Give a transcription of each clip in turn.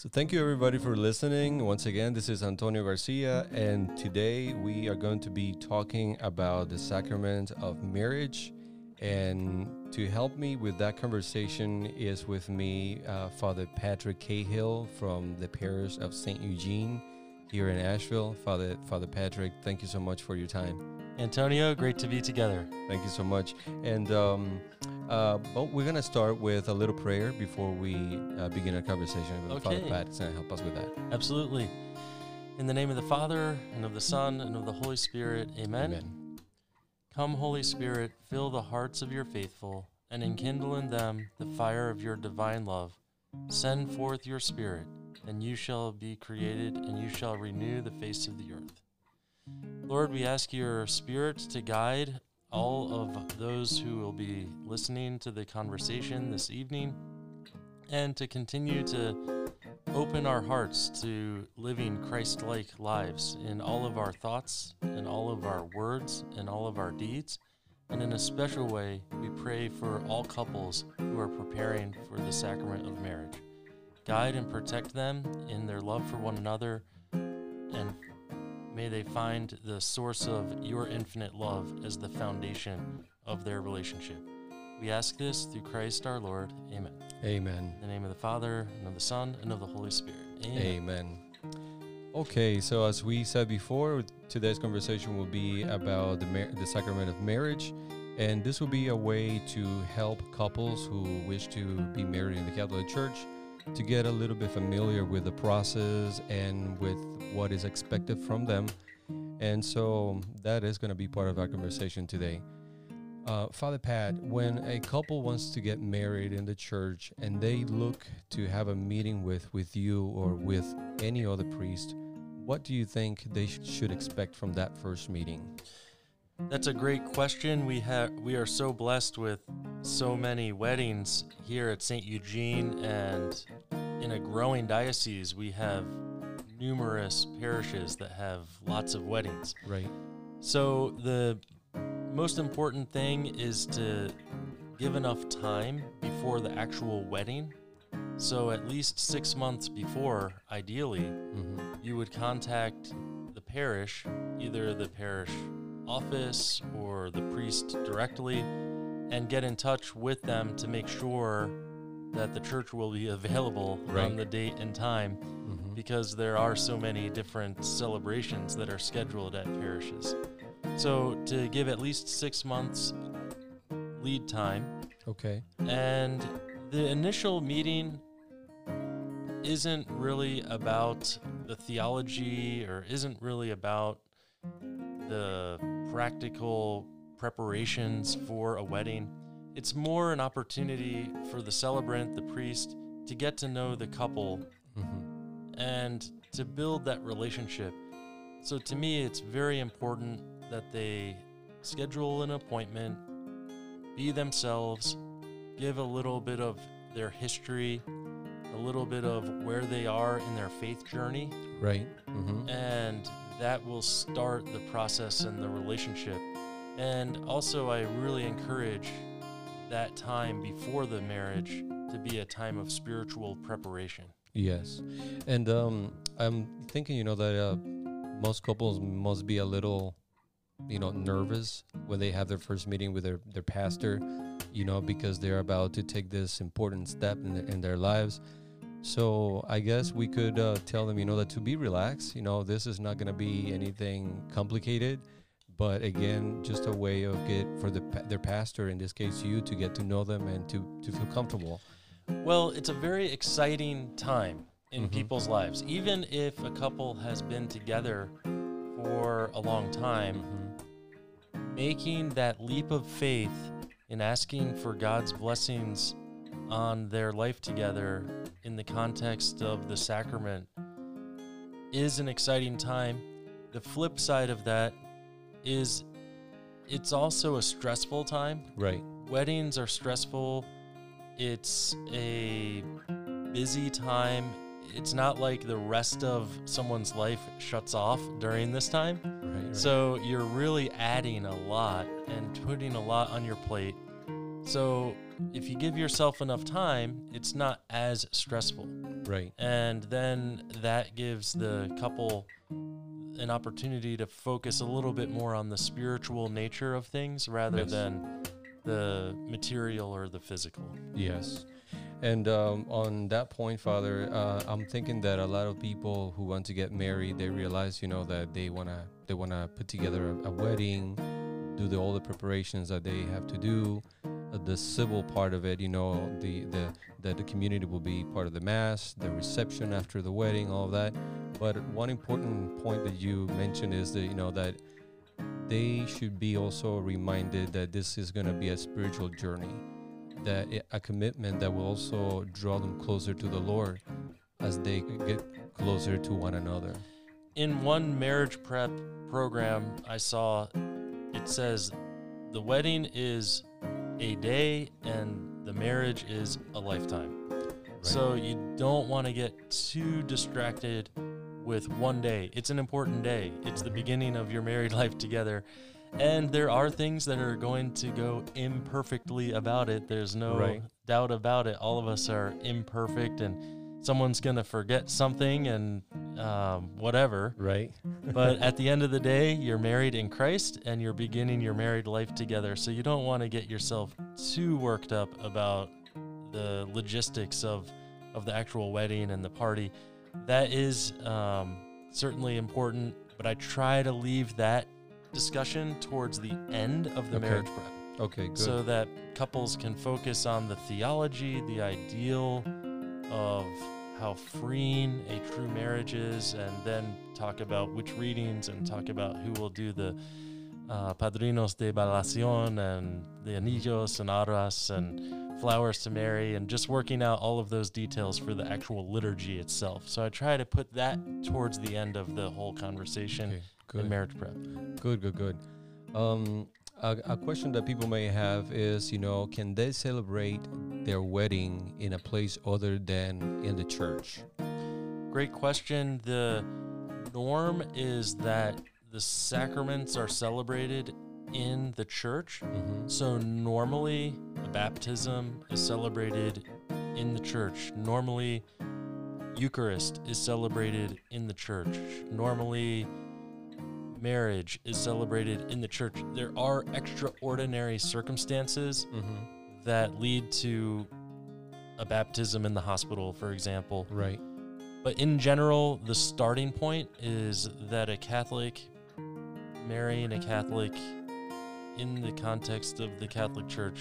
So, thank you everybody for listening. Once again, this is Antonio Garcia, and today we are going to be talking about the sacrament of marriage. And to help me with that conversation is with me uh, Father Patrick Cahill from the parish of St. Eugene here in Asheville. Father, Father Patrick, thank you so much for your time. Antonio, great to be together. Thank you so much. And um, uh, but we're gonna start with a little prayer before we uh, begin our conversation. Okay. Father Pat is gonna help us with that. Absolutely. In the name of the Father, and of the Son, and of the Holy Spirit, amen. Amen. Come, Holy Spirit, fill the hearts of your faithful, and enkindle in them the fire of your divine love. Send forth your Spirit, and you shall be created, and you shall renew the face of the earth. Lord, we ask your Spirit to guide all of those who will be listening to the conversation this evening, and to continue to open our hearts to living Christ like lives in all of our thoughts, in all of our words, in all of our deeds. And in a special way, we pray for all couples who are preparing for the sacrament of marriage. Guide and protect them in their love for one another, and may they find the source of your infinite love as the foundation of their relationship. We ask this through Christ our Lord. Amen. Amen. In the name of the Father, and of the Son, and of the Holy Spirit. Amen. Amen. Okay, so as we said before, today's conversation will be about the, mar- the sacrament of marriage, and this will be a way to help couples who wish to be married in the Catholic Church to get a little bit familiar with the process and with what is expected from them. And so that is going to be part of our conversation today. Uh, Father Pat, when a couple wants to get married in the church and they look to have a meeting with, with you or with any other priest, what do you think they sh- should expect from that first meeting? That's a great question. We have we are so blessed with so many weddings here at St. Eugene and in a growing diocese we have numerous parishes that have lots of weddings. Right. So the most important thing is to give enough time before the actual wedding. So at least 6 months before ideally hmm you would contact the parish, either the parish office or the priest directly, and get in touch with them to make sure that the church will be available Right. on the date and time because there are so many different celebrations that are scheduled at parishes. So, to give at least six months lead time, Okay. and the initial meeting isn't really about the theology or isn't really about the practical preparations for a wedding. It's more an opportunity for the celebrant, the priest, to get to know the couple hmm and to build that relationship. So to me, it's very important that they schedule an appointment, be themselves, give a little bit of their history, a little bit of where they are in their faith journey, Right. hmm and that will start the process and the relationship. And also, I really encourage that time before the marriage to be a time of spiritual preparation. Yes. And um, I'm thinking, you know, that uh, most couples must be a little, you know, nervous when they have their first meeting with their, their pastor, you know, because they're about to take this important step in, their in their lives. So I guess we could uh, tell them, you know, that to be relaxed, you know, this is not going to be anything complicated. But again, just a way of get for the their pastor, in this case you, to get to know them and to, to feel comfortable. Well, it's a very exciting time in Mhm. people's lives. Even if a couple has been together for a long time, Mhm. making that leap of faith in asking for God's blessings on their life together in the context of the sacrament is an exciting time. The flip side of that is it's also a stressful time Right. weddings are stressful. It's a busy time. It's not like the rest of someone's life shuts off during this time. Right. right. So you're really adding a lot and putting a lot on your plate. So if you give yourself enough time, it's not as stressful. Right. And then that gives the couple an opportunity to focus a little bit more on the spiritual nature of things rather Yes. than the material or the physical. Yes. And um, on that point, Father, uh, I'm thinking that a lot of people who want to get married, they realize, you know, that they wanna they wanna put together a, a wedding, do the, all the preparations that they have to do, uh, the civil part of it, you know, the the that the community will be part of the mass, the reception after the wedding, all of that. But one important point that you mentioned is that you know that they should be also reminded that this is going to be a spiritual journey that a commitment that will also draw them closer to the Lord as they get closer to one another. In one marriage prep program I saw, it says the wedding is a day and the marriage is a lifetime. So you don't want to get too distracted with one day. It's an important day. It's the beginning of your married life together. And there are things that are going to go imperfectly about it. There's no Right. doubt about it. All of us are imperfect and someone's going to forget something and um, whatever. right? But at the end of the day, you're married in Christ and you're beginning your married life together. So you don't want to get yourself too worked up about the logistics of of the actual wedding and the party. That is um, certainly important, but I try to leave that discussion towards the end of the Okay. marriage prep Okay, good. so that couples can focus on the theology, the ideal of how freeing a true marriage is, and then talk about which readings and talk about who will do the uh, padrinos de velación and the anillos and arras and flowers to Mary, and just working out all of those details for the actual liturgy itself. So I try to put that towards the end of the whole conversation okay, in good. marriage prep. Good, good, good. Um, a, a question that people may have is, you know, can they celebrate their wedding in a place other than in the church? Great question. The norm is that the sacraments are celebrated in the church. Mm-hmm. So normally a baptism is celebrated in the church. Normally Eucharist is celebrated in the church. Normally marriage is celebrated in the church. There are extraordinary circumstances Mm-hmm. that lead to a baptism in the hospital, for example. Right. But in general, the starting point is that a Catholic marrying a Catholic in the context of the Catholic Church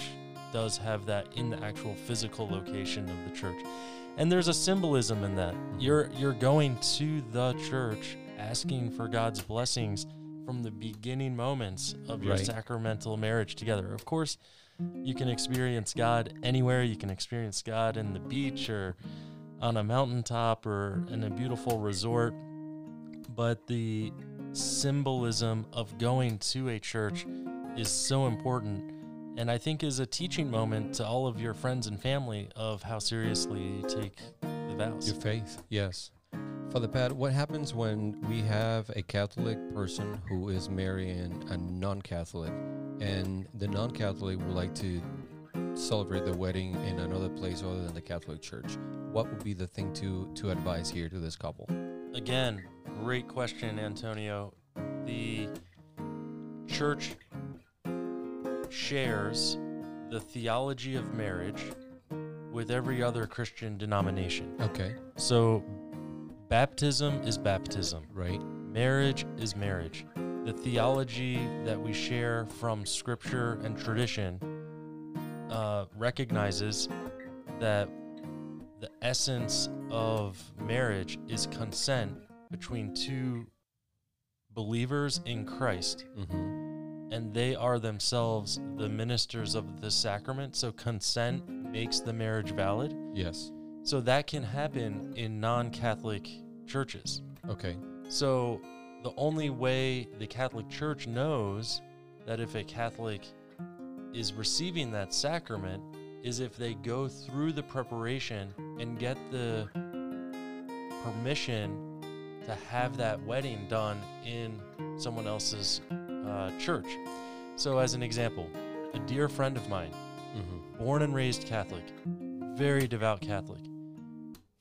does have that in the actual physical location of the church. And there's a symbolism in that. You're you're going to the church asking for God's blessings from the beginning moments of your Right. sacramental marriage together. Of course, you can experience God anywhere. You can experience God in the beach or on a mountaintop or in a beautiful resort. But the symbolism of going to a church is so important and I think is a teaching moment to all of your friends and family of how seriously you take the vows. Your faith, yes. Father Pat, what happens when we have a Catholic person who is marrying a non Catholic and the non Catholic would like to celebrate the wedding in another place other than the Catholic Church? What would be the thing to, to advise here to this couple? Again, great question, Antonio. The church shares the theology of marriage with every other Christian denomination. Okay, So, baptism is baptism, right. marriage is marriage. The theology that we share from scripture and tradition uh, recognizes that the essence of marriage is consent between two believers in Christ, Mm-hmm. And they are themselves the ministers of the sacrament. So, consent makes the marriage valid. Yes. So, that can happen in non Catholic churches. Okay. So, the only way the Catholic Church knows that if a Catholic is receiving that sacrament is if they go through the preparation and get the permission to have that wedding done in someone else's uh, church. So, as an example, a dear friend of mine, Mm-hmm. born and raised Catholic, very devout Catholic,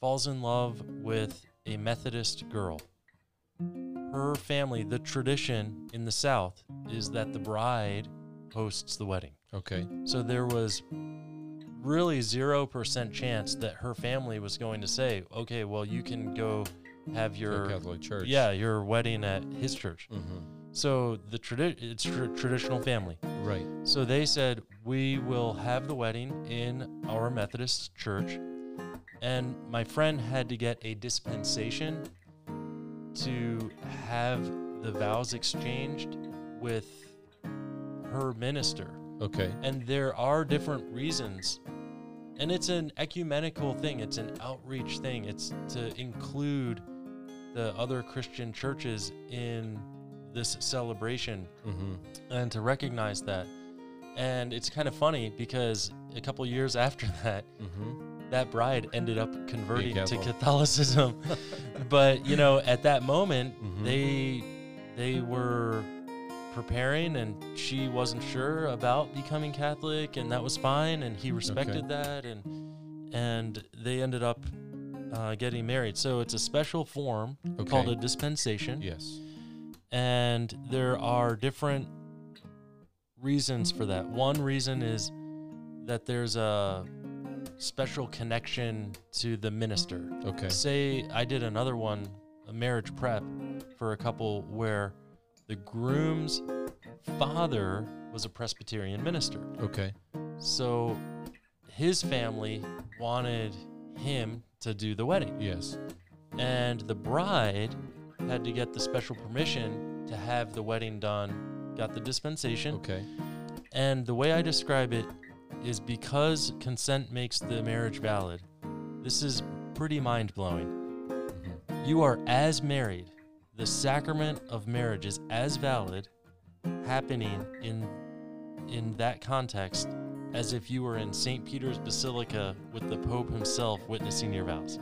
falls in love with a Methodist girl. Her family, the tradition in the South is that the bride hosts the wedding. Okay. So there was really 0% chance that her family was going to say, okay, well, you can go have your Catholic Church. yeah your wedding at his church. Mm-hmm. So the tradi- it's tr- traditional family. Right. So they said we will have the wedding in our Methodist church, and my friend had to get a dispensation to have the vows exchanged with her minister. Okay. And there are different reasons. And it's an ecumenical thing, it's an outreach thing. It's to include the other Christian churches in this celebration Mm-hmm. and to recognize that. And it's kind of funny because a couple years after that, Mm-hmm. that bride ended up converting to Catholicism. but you know, at that moment, Mhm. they they were preparing, and she wasn't sure about becoming Catholic, and that was fine, and he respected that, and and they ended up uh, getting married. So it's a special form called a dispensation Yes. And there are different reasons for that. One reason is that there's a special connection to the minister. Okay. Say I did another one, a marriage prep for a couple where the groom's father was a Presbyterian minister. Okay. So his family wanted him to do the wedding Yes. and the bride had to get the special permission to have the wedding done, got the dispensation. Okay. And the way I describe it is because consent makes the marriage valid. This is pretty mind blowing. Mm-hmm. You are as married. The sacrament of marriage is as valid happening in in that context as if you were in St. Peter's Basilica with the Pope himself witnessing your vows.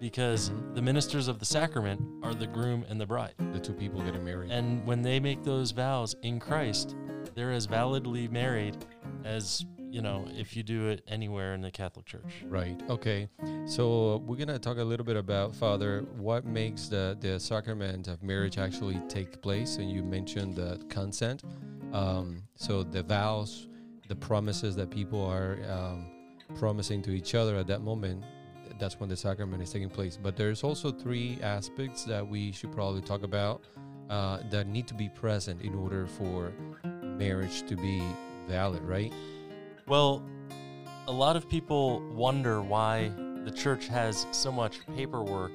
Because Mhm. the ministers of the sacrament are the groom and the bride. The two people getting married. And when they make those vows in Christ, they're as validly married as, you know, if you do it anywhere in the Catholic Church. Right. Okay. So we're gonna talk a little bit about Father what makes the the sacrament of marriage actually take place, and you mentioned the consent. Um, so the vows, the promises that people are um, promising to each other at that moment. Th- That's when the sacrament is taking place. But there's also three aspects that we should probably talk about uh, that need to be present in order for marriage to be valid, right? Well, a lot of people wonder why the church has so much paperwork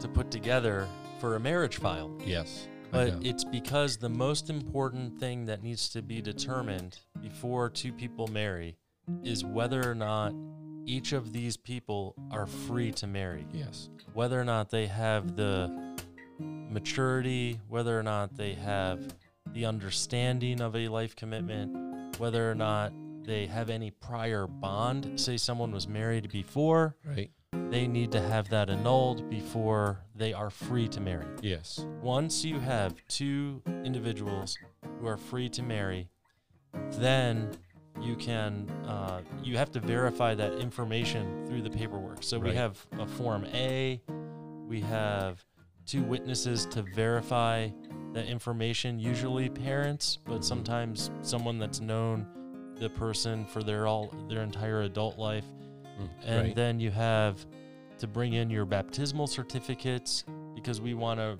to put together for a marriage file. Yes. But it's because the most important thing that needs to be determined before two people marry is whether or not each of these people are free to marry. yes. Whether or not they have the maturity, whether or not they have the understanding of a life commitment, whether or not they have any prior bond. Say someone was married before, Right. they need to have that annulled before they are free to marry. Yes. Once you have two individuals who are free to marry, then you can uh, you have to verify that information through the paperwork. So we have a form A, we have two witnesses to verify that information. Usually parents, but sometimes someone that's known the person for their all their entire adult life. Mm, And right. then you have to bring in your baptismal certificates because we want to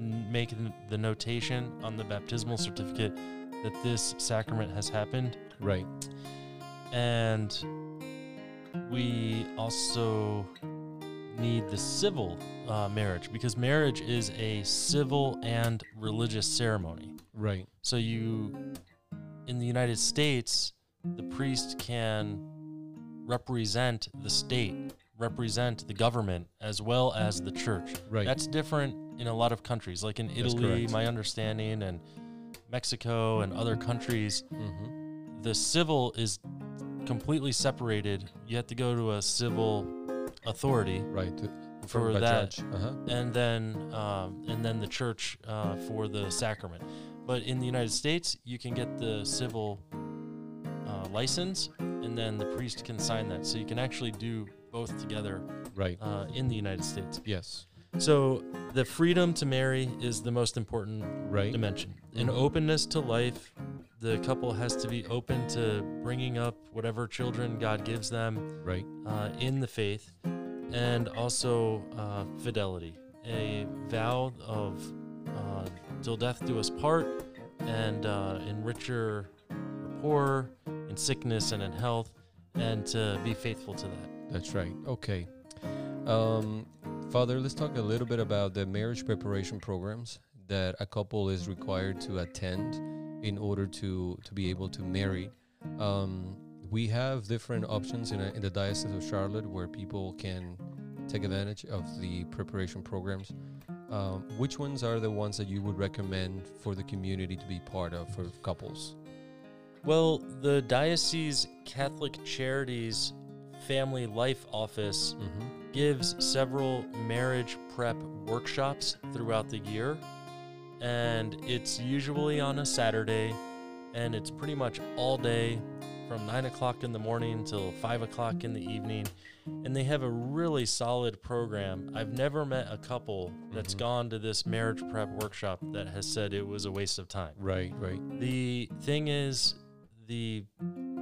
make the notation on the baptismal certificate that this sacrament has happened. Right. And we also need the civil uh, marriage because marriage is a civil and religious ceremony. Right. So you, in the United States, the priest can represent the state, represent the government, as well as the church. Right. That's different in a lot of countries, like in Italy, my understanding, and Mexico and other countries. mm-hmm. The civil is completely separated. You have to go to a civil authority right. For that judge. Uh-huh. and then um, and then the church uh, for the sacrament. But in the United States, you can get the civil uh, license, and then the priest can sign that. So you can actually do both together Right. uh, in the United States. yes. So the freedom to marry is the most important Right. dimension. An Mhm. openness to life. The couple has to be open to bringing up whatever children God gives them Right. uh, in the faith, and also uh, fidelity, a vow of uh, till death do us part, and uh, in richer or poor, in sickness and in health, and to be faithful to that. That's right. Okay. Um, Father, let's talk a little bit about the marriage preparation programs that a couple is required to attend in order to, to be able to marry. Um, we have different options in, a, in the Diocese of Charlotte where people can take advantage of the preparation programs. Um, which ones are the ones that you would recommend for the community to be part of for couples? Well, the Diocese Catholic Charities Family Life Office Mm-hmm. gives several marriage prep workshops throughout the year. And it's usually on a Saturday, and it's pretty much all day from 9 o'clock in the morning till 5 o'clock in the evening. And they have a really solid program. I've never met a couple that's Mhm. gone to this marriage prep workshop that has said it was a waste of time. Right, right. The thing is, the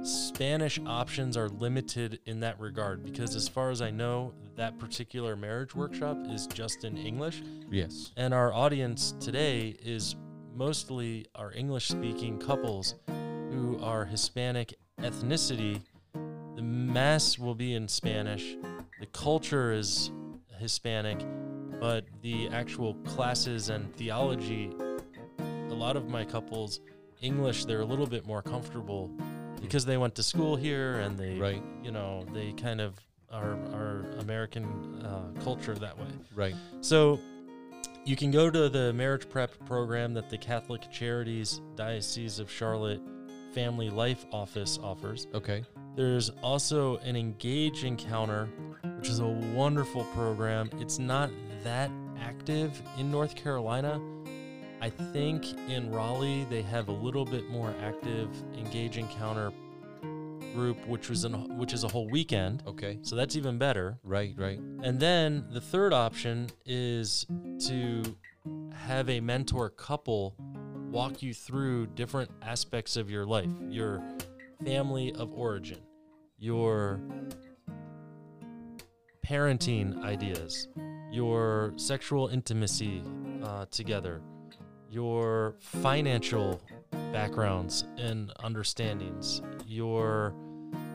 Spanish options are limited in that regard because, as far as I know, that particular marriage workshop is just in English. Yes. And our audience today is mostly our English speaking couples who are Hispanic ethnicity. The Mass will be in Spanish, the culture is Hispanic, but the actual classes and theology, a lot of my couples, English, they're a little bit more comfortable because they went to school here and they, Right, you know, they kind of are, are American uh, culture that way. right. So you can go to the marriage prep program that the Catholic Charities Diocese of Charlotte Family Life Office offers. Okay. There's also an Engage Encounter, which is a wonderful program. It's not that active in North Carolina. I think in Raleigh they have a little bit more active Engage Encounter group, which was an, which is a whole weekend. Okay. So that's even better. Right, right. And then the third option is to have a mentor couple walk you through different aspects of your life, your family of origin, your parenting ideas, your sexual intimacy uh, together, your financial backgrounds and understandings, your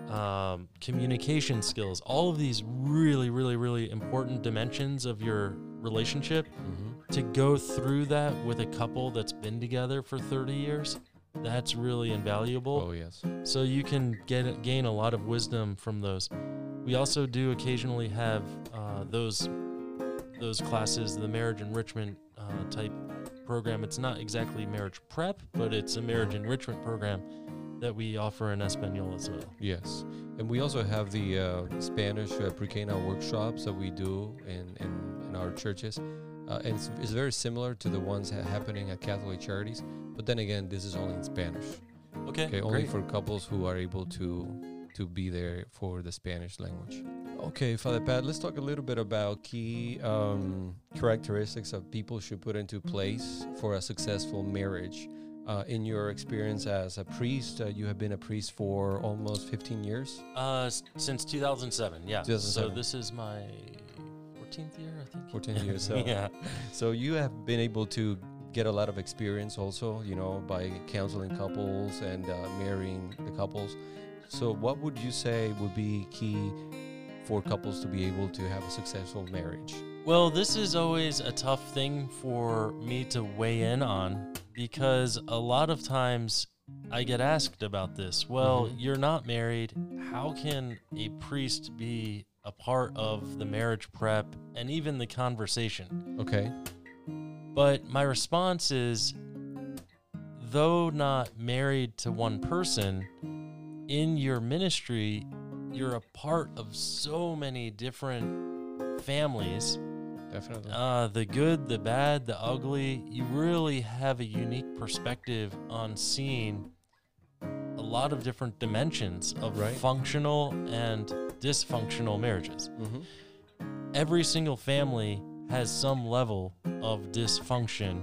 um, communication skills, all of these really, really, really important dimensions of your relationship. Mm-hmm. To go through that with a couple that's been together for 30 years, that's really invaluable. Oh, yes. So you can get gain a lot of wisdom from those. We also do occasionally have uh, those those classes, the marriage enrichment uh, type program. It's not exactly marriage prep, but it's a marriage enrichment program that we offer in Espanol as well. Yes, and we also have the uh, Spanish uh, pre-Cana workshops that we do in, in, in our churches. Uh, and it's, it's very similar to the ones ha- happening at Catholic Charities, but then again, this is only in Spanish. Okay, Okay, only great. for couples who are able to to be there for the Spanish language. Okay, Father Pat, let's talk a little bit about key um, characteristics of people should put into place for a successful marriage. Uh, in your experience as a priest, uh, you have been a priest for almost 15 years. Uh, s- since 2007, yeah. So this is my 14th year, I think. 14 years, so- yeah. So you have been able to get a lot of experience also, you know, by counseling couples and uh, marrying the couples. So what would you say would be key for couples to be able to have a successful marriage? Well, this is always a tough thing for me to weigh in on because a lot of times I get asked about this. Well, Mhm. you're not married. How can a priest be a part of the marriage prep and even the conversation? Okay. But my response is though not married to one person, in your ministry, you're a part of so many different families Definitely. uh, the good, the bad, the ugly. You really have a unique perspective on seeing a lot of different dimensions of Right. functional and dysfunctional marriages. Mm-hmm. Every single family has some level of dysfunction.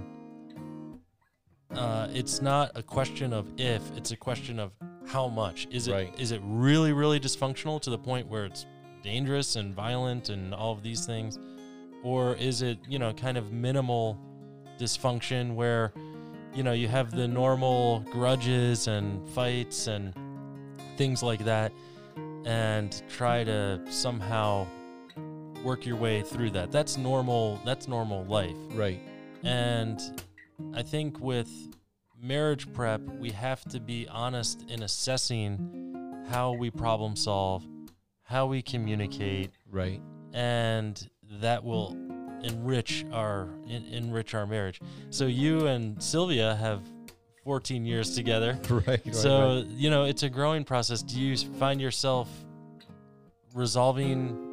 Uh, it's not a question of if; it's a question of how much. Is it? Is Right. it really, really dysfunctional to the point where it's dangerous and violent and all of these things, or is it, you know, kind of minimal dysfunction where, you know, you have the normal grudges and fights and things like that, and try to somehow work your way through that. That's normal. That's normal life. Right. And I think with marriage prep, we have to be honest in assessing how we problem solve, how we communicate, Right. and that will enrich our en- enrich our marriage. So you and Sylvia have 14 years together. Right. right, so, right. you know, it's a growing process. Do you find yourself resolving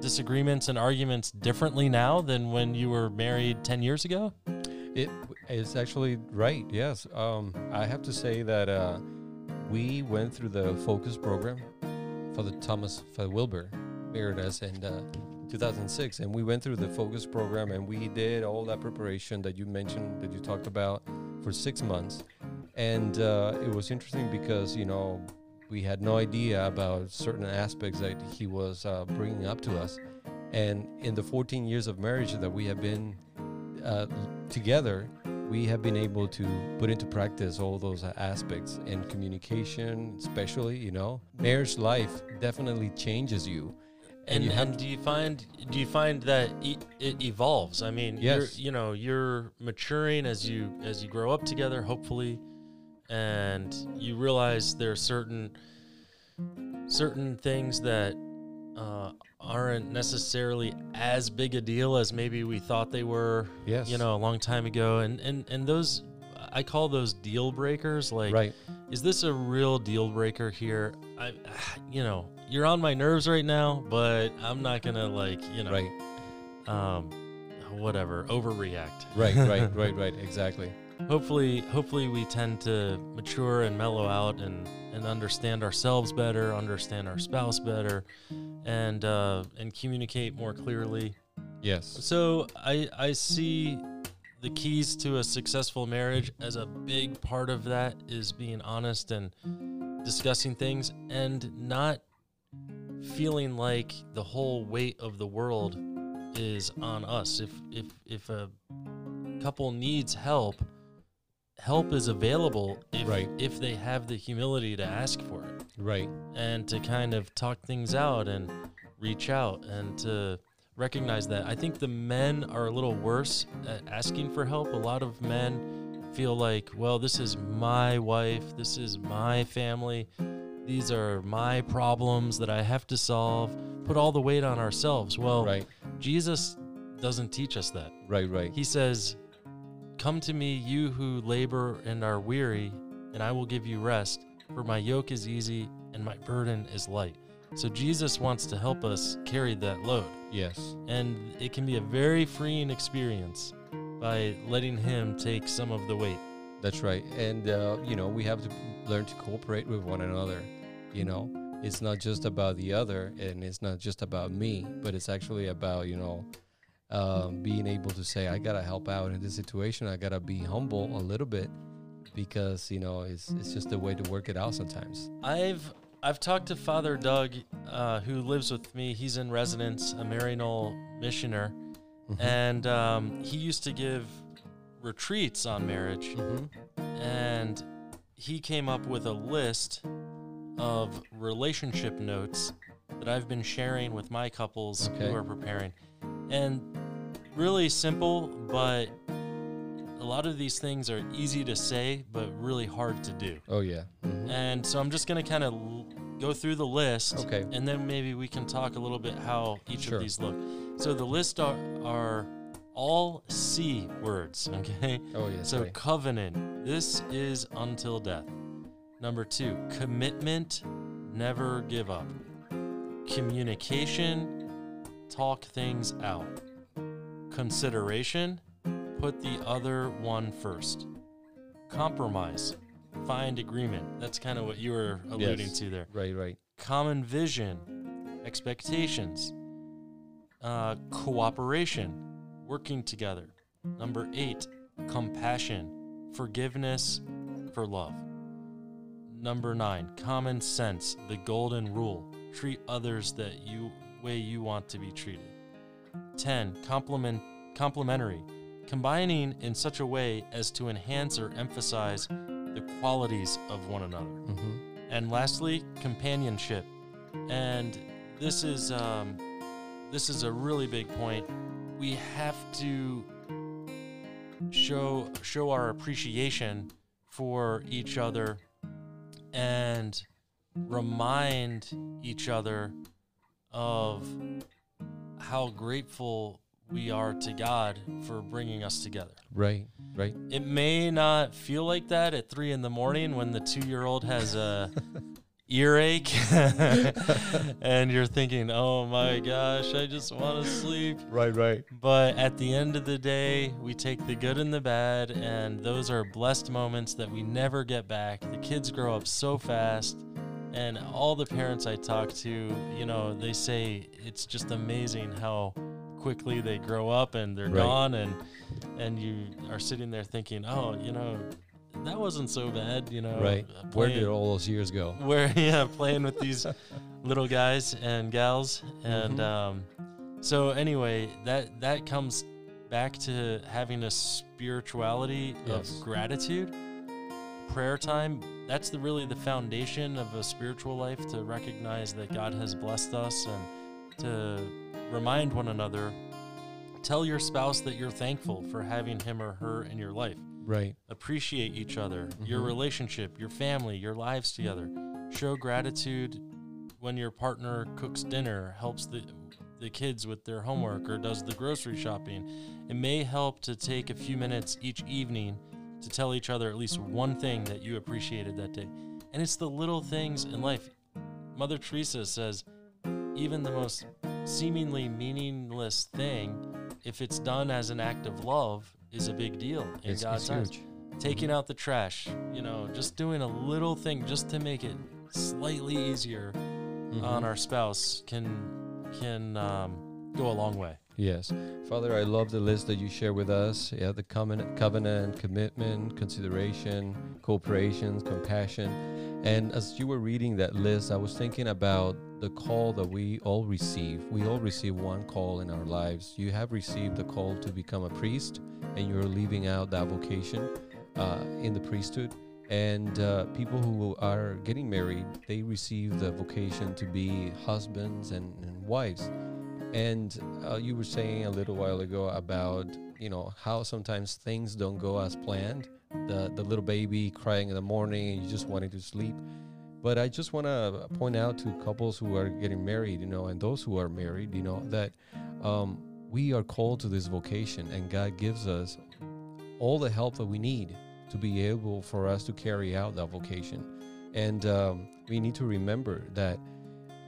disagreements and arguments differently now than when you were married 10 years ago? It is actually right. Yes. Um, I have to say that uh, we went through the focus program for the Thomas for Wilbur us in uh, 2006, and we went through the focus program and we did all that preparation that you mentioned that you talked about for six months, and uh, it was interesting because you know we had no idea about certain aspects that he was uh, bringing up to us, and in the 14 years of marriage that we have been uh, together, we have been able to put into practice all those aspects in communication, especially, you know, marriage life definitely changes you. And you and do you find do you find that e- it evolves? I mean, Yes. you're, you know, you're maturing as you as you grow up together, hopefully, and you realize there are certain certain things that uh, aren't necessarily as big a deal as maybe we thought they were. yes, You know, a long time ago, and and and those I call those deal breakers. Like, right, is this a real deal breaker here? I, you know, you're on my nerves right now, but I'm not gonna like, you know, right, um, whatever, overreact. right, right, right, right, exactly. Hopefully, hopefully we tend to mature and mellow out and and understand ourselves better, understand our spouse better, and uh, and communicate more clearly. Yes, So I I see the keys to a successful marriage as a big part of that is being honest and discussing things and not feeling like the whole weight of the world is on us. If if if a couple needs help, help is available if Right. if they have the humility to ask for it right, and to kind of talk things out and reach out and to recognize that. I think the men are a little worse at asking for help. A lot of men feel like, well, this is my wife, this is my family, these are my problems that I have to solve. Put all the weight on ourselves. Well, right, Jesus doesn't teach us that. right, right. He says, Come to me, you who labor and are weary, and I will give you rest, for my yoke is easy and my burden is light. So Jesus wants to help us carry that load. Yes, And it can be a very freeing experience by letting Him take some of the weight. that's right. And uh, you know, we have to learn to cooperate with one another. You know, it's not just about the other, and it's not just about me, but it's actually about you know um, being able to say, I gotta help out in this situation. I gotta be humble a little bit because you know it's it's just a way to work it out sometimes. I've I've talked to Father Doug, uh, who lives with me. He's in residence, a Maryknoll missioner, Mhm. and um, he used to give retreats on marriage. Mhm. and he came up with a list of relationship notes that I've been sharing with my couples Okay. who are preparing. And really simple, but a lot of these things are easy to say, but really hard to do. Oh yeah. Mhm. And so I'm just going to kind of l- go through the list. Okay. And then maybe we can talk a little bit how each Sure. of these look. So the list are, are all C words, okay? Oh yeah. So covenant, this is until death. Number two, commitment, never give up. Communication, talk things out. Consideration, put the other one first. Compromise, find agreement. That's kind of what you were alluding Yes. to there. Right. Right. common vision, expectations, uh, cooperation, working together. Number eight, compassion, forgiveness for love. Number nine, common sense, the golden rule. Treat others that you way you want to be treated. 10. Complement complementary, combining in such a way as to enhance or emphasize the qualities of one another. Mm-hmm. And lastly, companionship. And this is um, this is a really big point. We have to show show our appreciation for each other and remind each other of how grateful we are to God for bringing us together. Right, right. It may not feel like that at three in the morning when the two year old has a earache and you're thinking, oh my gosh, I just want to sleep. Right, right. But at the end of the day, we take the good and the bad, and those are blessed moments that we never get back. The kids grow up so fast. And all the parents I talk to, you know, they say it's just amazing how quickly they grow up and they're Right. gone and and you are sitting there thinking, "Oh, you know, that wasn't so bad," you know. Right. uh, Where did all those years go? where yeah playing with these little guys and gals and Mhm. um, so anyway that that comes back to having a spirituality Yes. of gratitude prayer time that's the really the foundation of a spiritual life to recognize that god has blessed us and to remind one another tell your spouse that you're thankful for having him or her in your life Right. appreciate each other, your Mhm. relationship, your family, your lives together. Show gratitude when your partner cooks dinner, helps the the kids with their homework or does the grocery shopping. It may help to take a few minutes each evening to tell each other at least one thing that you appreciated that day. And it's the little things in life. Mother Teresa says even the most seemingly meaningless thing, if it's done as an act of love, is a big deal in It's, God's it's eyes taking out the trash, you know, just doing a little thing just to make it slightly easier Mhm. on our spouse can can um, go a long way. Yes. Father, I love the list that you share with us. Yeah, the covenant, covenant, commitment, consideration, cooperation, compassion. And as you were reading that list, I was thinking about the call that we all receive. We all receive one call in our lives. You have received the call to become a priest, and you're leaving out that vocation uh, in the priesthood. And uh, people who are getting married, they receive the vocation to be husbands and, and wives. And uh, you were saying a little while ago about you know how sometimes things don't go as planned. The the little baby crying in the morning and you just wanting to sleep. But I just want to point out to couples who are getting married, you know, and those who are married, you know, that um, we are called to this vocation, and God gives us all the help that we need to be able for us to carry out that vocation. And um, we need to remember that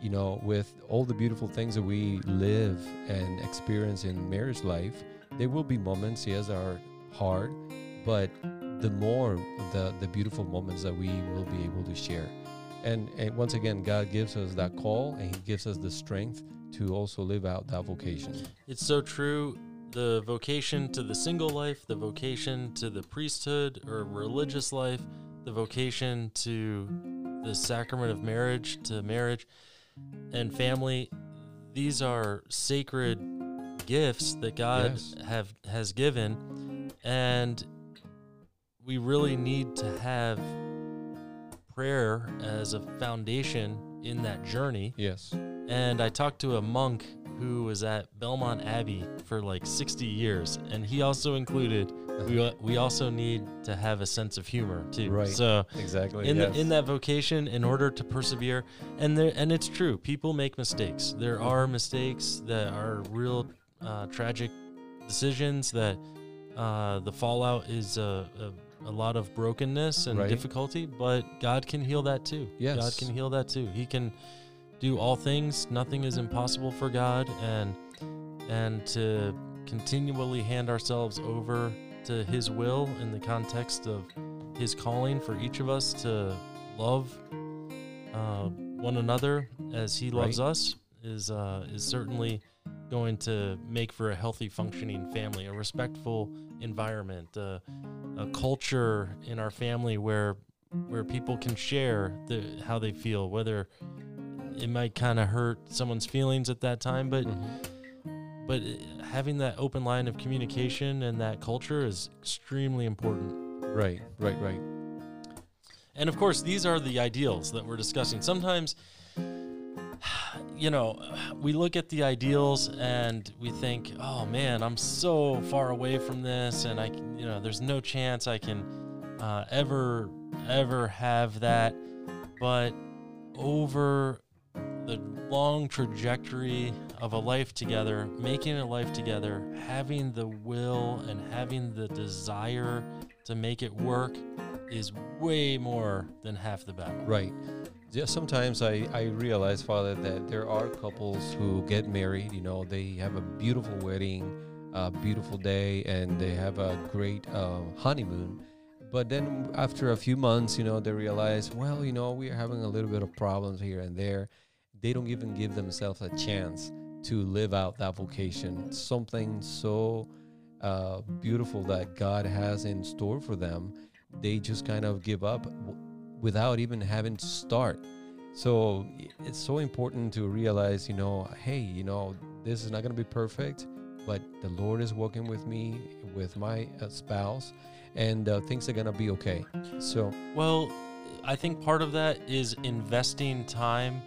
you know, with all the beautiful things that we live and experience in marriage life, there will be moments, yes, are hard, but the more the the beautiful moments that we will be able to share. And and once again, God gives us that call and He gives us the strength to also live out that vocation. It's so true. The vocation to the single life, the vocation to the priesthood or religious life, the vocation to the sacrament of marriage, to marriage and family, these are sacred gifts that God Yes. have has given and we really need to have prayer as a foundation in that journey Yes. and I talked to a monk who was at Belmont Abbey for like 60 years, and he also included we we also need to have a sense of humor too. Right. So Exactly. in yes. the, in that vocation, in order to persevere, and there and it's true, people make mistakes. There are mistakes that are real uh, tragic decisions that uh, the fallout is a, a, a lot of brokenness and Right. difficulty, but God can heal that too. Yes. God can heal that too. He can do all things. Nothing is impossible for God, and and to continually hand ourselves over to His will in the context of His calling for each of us to love uh, one another as He loves Right. us is uh, is certainly going to make for a healthy, functioning family, a respectful environment, uh, a culture in our family where where people can share the, how they feel, whether it might kind of hurt someone's feelings at that time, but Mhm. but having that open line of communication and that culture is extremely important. Right, right, right. And of course, these are the ideals that we're discussing. Sometimes, you know, we look at the ideals and we think, "Oh man, I'm so far away from this, and I, you know, there's no chance I can uh, ever, ever have that." But over the long trajectory of a life together, making a life together, having the will and having the desire to make it work is way more than half the battle. Right. Yeah, sometimes I, I realize, Father, that there are couples who get married, you know, they have a beautiful wedding, a beautiful day, and they have a great uh, honeymoon. But then after a few months, you know, they realize, well, you know, we're having a little bit of problems here and there. They don't even give themselves a chance to live out that vocation, something so uh, beautiful that God has in store for them. They just kind of give up w- without even having to start. So it's so important to realize, you know, hey, you know, this is not going to be perfect, but the Lord is working with me, with my uh, spouse, and uh, things are going to be okay. So, Well, I think part of that is investing time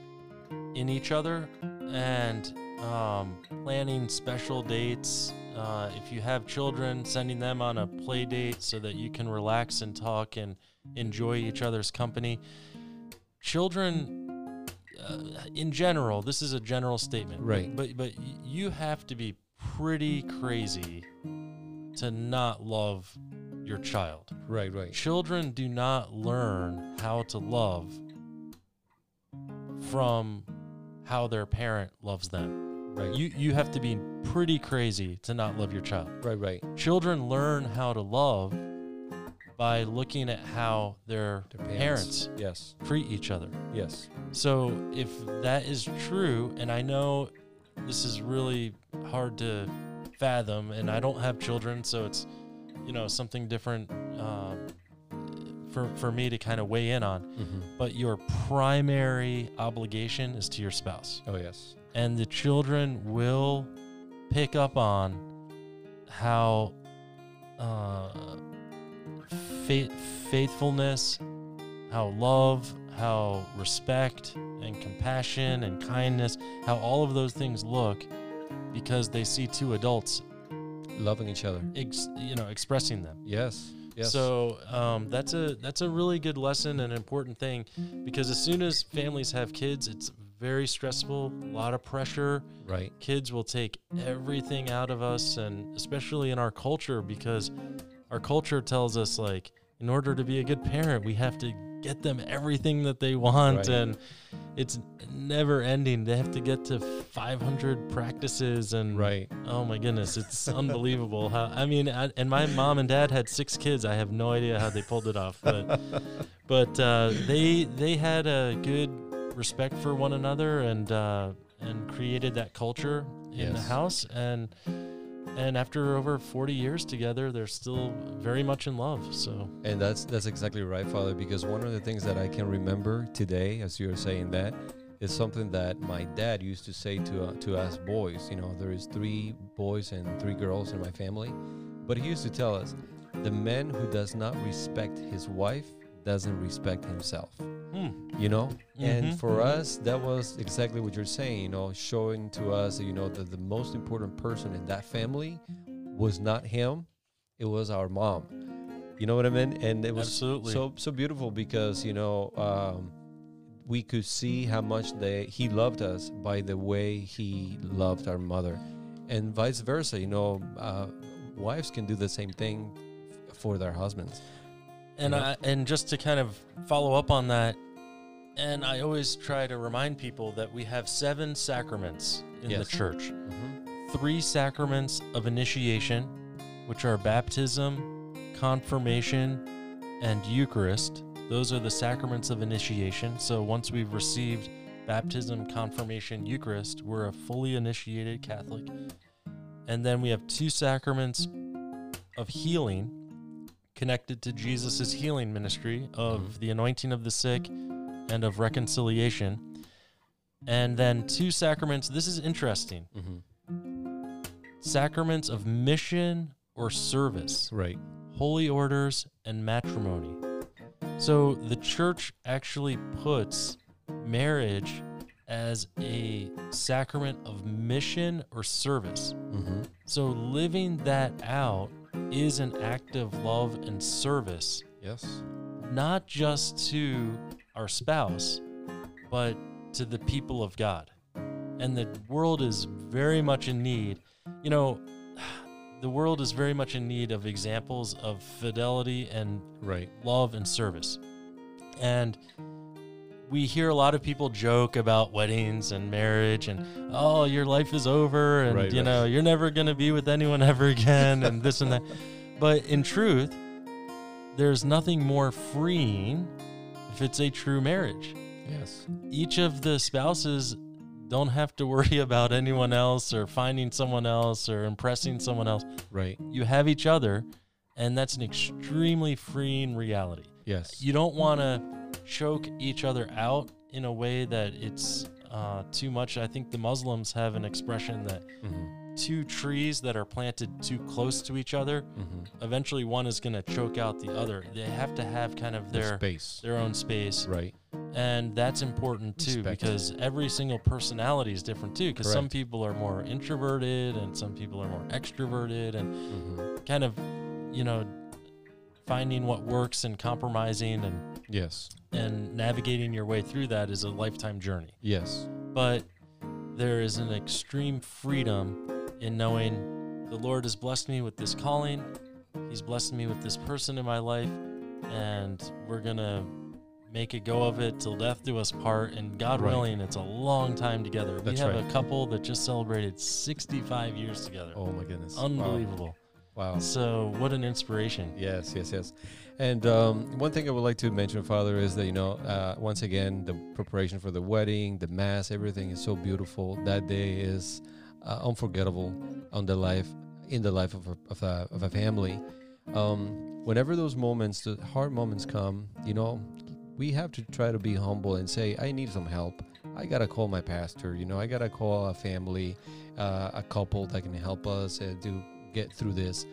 in each other and um, planning special dates. Uh, if you have children, sending them on a play date so that you can relax and talk and enjoy each other's company. Children, uh, in general, this is a general statement, Right. But but you have to be pretty crazy to not love your child. right, right. Children do not learn how to love from how their parent loves them. Right. You you have to be pretty crazy to not love your child. right, right. Children learn how to love by looking at how their, Their parents. Yes. treat each other. Yes. So if that is true, and I know this is really hard to fathom, and I don't have children, so it's you know something different uh, for for me to kind of weigh in on. hmm But your primary obligation is to your spouse, Oh, yes. and the children will pick up on how uh, faith, faithfulness, how love, how respect and compassion and kindness, how all of those things look because they see two adults, Loving each other. ex, you know, expressing them. Yes. Yes. So um, that's a that's a really good lesson and important thing because as soon as families have kids, it's very stressful, a lot of pressure. right. Kids will take everything out of us, and especially in our culture because our culture tells us like in order to be a good parent, we have to get them everything that they want, Right. and it's never ending. They have to get to 500 practices and Right. Oh my goodness, it's unbelievable how I mean, I, and my mom and dad had six kids. I have no idea how they pulled it off, but but uh, they they had a good respect for one another and uh, and created that culture in the house and and after over 40 years together, they're still very much in love. So And that's that's exactly right, Father. Because one of the things that I can remember today, as you're saying that, is something that my dad used to say to uh, to us boys. You know, there is three boys and three girls in my family, but he used to tell us, the man who does not respect his wife doesn't respect himself. Hmm, You know, and Mhm, for mhm. us, that was exactly what you're saying. You know, showing to us, you know, that the most important person in that family was not him; it was our mom. You know what I mean? And it was absolutely. so so beautiful because you know um, we could see how much they he loved us by the way he loved our mother, and vice versa. You know, uh, wives can do the same thing for their husbands. And? I, and just to kind of follow up on that, and I always try to remind people that we have seven sacraments in Yes. the church. Mm-hmm. Three sacraments of initiation, which are baptism, confirmation, and Eucharist. Those are the sacraments of initiation. So once we've received baptism, confirmation, Eucharist. We're a fully initiated Catholic. And then we have two sacraments of healing connected to Jesus' healing ministry of Mhm. the anointing of the sick and of reconciliation. And then two sacraments. This is interesting Mm-hmm. sacraments of mission or service, Right. holy orders, and matrimony. So the church actually puts marriage as a sacrament of mission or service. Mm-hmm. So living that out is an act of love and service, Yes. not just to our spouse, but to the people of God. And the world is very much in need. You know, the world is very much in need of examples of fidelity and Right. love and service. And we hear a lot of people joke about weddings and marriage and oh your life is over and Right, you right. know you're never going to be with anyone ever again and this and that. But in truth, there's nothing more freeing if it's a true marriage. Yes. Each of the spouses don't have to worry about anyone else or finding someone else or impressing someone else. Right. You have each other, and that's an extremely freeing reality Yes. you don't want to choke each other out in a way that it's uh, too much. I think the Muslims have an expression that mm-hmm. two trees that are planted too close to each other, Mm-hmm. eventually one is going to choke out the other. They have to have kind of their space. their own space, Right. and that's important too Respect. because every single personality is different too. Because some people are more introverted and some people are more extroverted, and Mm-hmm. kind of, you know, finding what works and compromising and Yes. and navigating your way through that is a lifetime journey. Yes. But there is an extreme freedom in knowing the Lord has blessed me with this calling. He's blessed me with this person in my life, and we're going to make a go of it till death do us part. And God Right. willing, it's a long time together. That's we have right. a couple that just celebrated 65 years together. Oh my goodness. Unbelievable. Wow. So, what an inspiration. Yes, yes, yes. And um, one thing I would like to mention, Father, is that you know, uh, once again, the preparation for the wedding, the mass, everything is so beautiful. That day is uh, unforgettable on the life in the life of a, of a, of a family. Um, whenever those moments, the hard moments come, you know, we have to try to be humble and say, "I need some help. I gotta call my pastor. You know, I gotta call a family, uh, a couple that can help us uh, to get through this."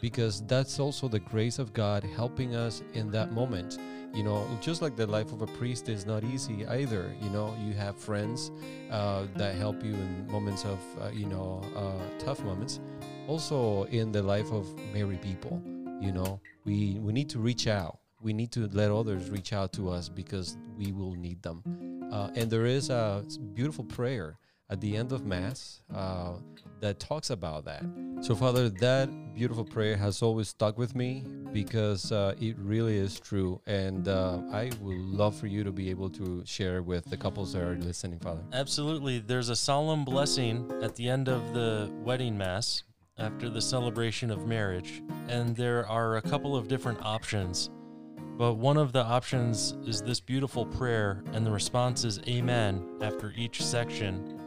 because that's also the grace of God helping us in that moment. You know, just like the life of a priest is not easy either. You know, you have friends uh, that help you in moments of, uh, you know, uh, tough moments. Also, in the life of married people, you know, we we need to reach out. We need to let others reach out to us because we will need them. Uh, and there is a beautiful prayer at the end of Mass uh, that talks about that. So, Father, that beautiful prayer has always stuck with me because uh, it really is true. And uh, I would love for you to be able to share with the couples that are listening, Father. Absolutely. There's a solemn blessing at the end of the wedding mass after the celebration of marriage, and there are a couple of different options. But one of the options is this beautiful prayer, and the response is Amen after each section.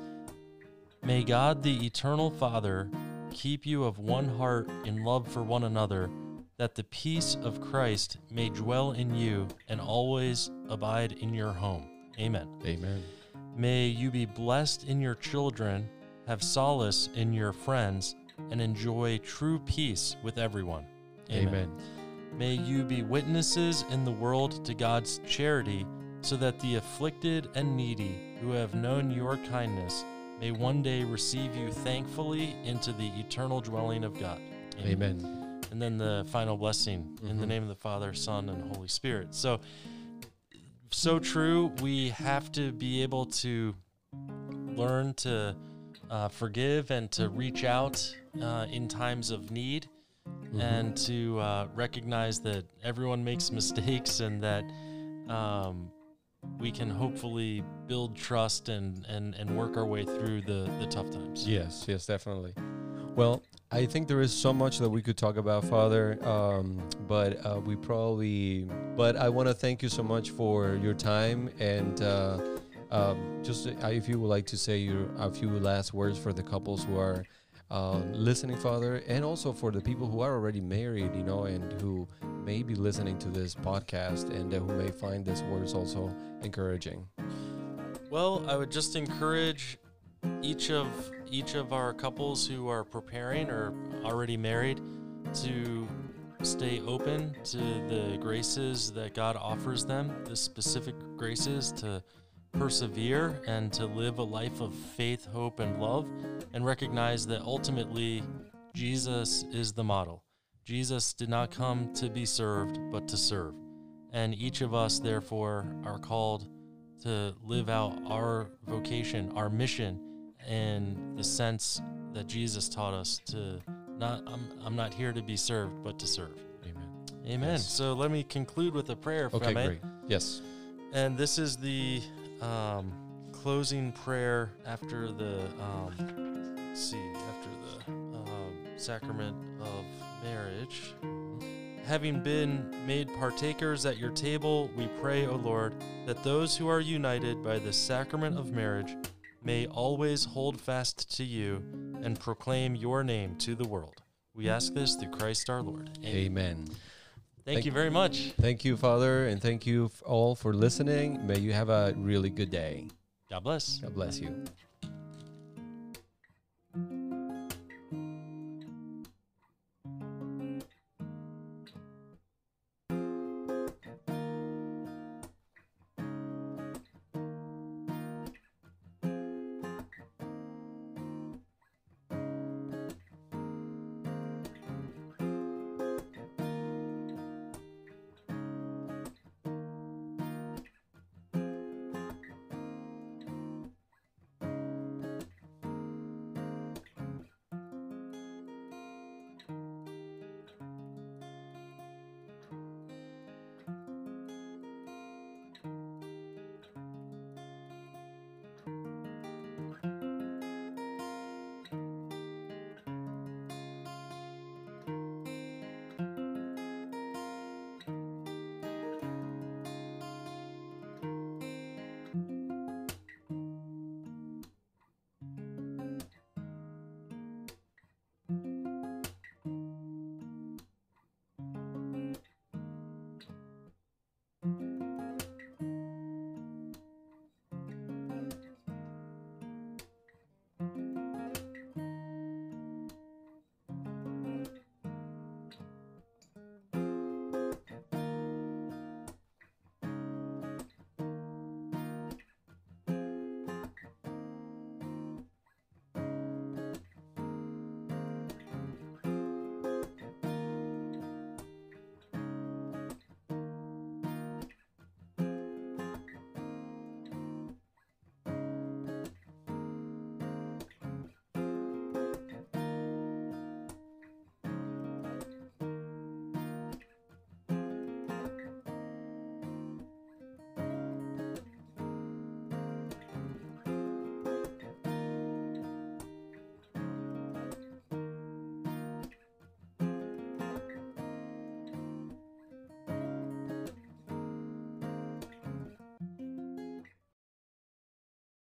May God, the eternal Father, keep you of one heart in love for one another, that the peace of Christ may dwell in you and always abide in your home. Amen. Amen. May you be blessed in your children, have solace in your friends, and enjoy true peace with everyone. Amen. May you be witnesses in the world to God's charity, so that the afflicted and needy who have known your kindness may one day receive you thankfully into the eternal dwelling of God. Amen. And then the final blessing in the Mhm. name of the Father, Son, and Holy Spirit. So, so true. We have to be able to learn to uh, forgive and to reach out uh, in times of need Mhm. and to uh, recognize that everyone makes mistakes and that um, we can hopefully build trust and, and, and work our way through the, the tough times. Yes, yes, definitely. Well, I think there is so much that we could talk about, Father, um, but uh, we probably. But I want to thank you so much for your time, and uh, um, just uh, if you would like to say your a few last words for the couples who are uh, listening, Father, and also for the people who are already married, you know, and who may be listening to this podcast and uh, who may find this words also encouraging. Well, I would just encourage each of each of our couples who are preparing or already married to stay open to the graces that God offers them, the specific graces to persevere and to live a life of faith, hope, and love, and recognize that ultimately Jesus is the model. Jesus did not come to be served, but to serve. And each of us, therefore, are called to live out our vocation, our mission, in the sense that Jesus taught us to not, I'm, I'm not here to be served, but to serve. Amen. Amen. Yes. So let me conclude with a prayer. if I Okay, may. great. Yes. And this is the um, closing prayer after the um, see after the um, sacrament of marriage. Having been made partakers at your table, we pray, O Lord, that those who are united by the sacrament of marriage may always hold fast to you and proclaim your name to the world. We ask this through Christ our Lord. Amen. Thank, Thank- you very much. Thank you, Father, and thank you all for listening. May you have a really good day. God bless. God bless you.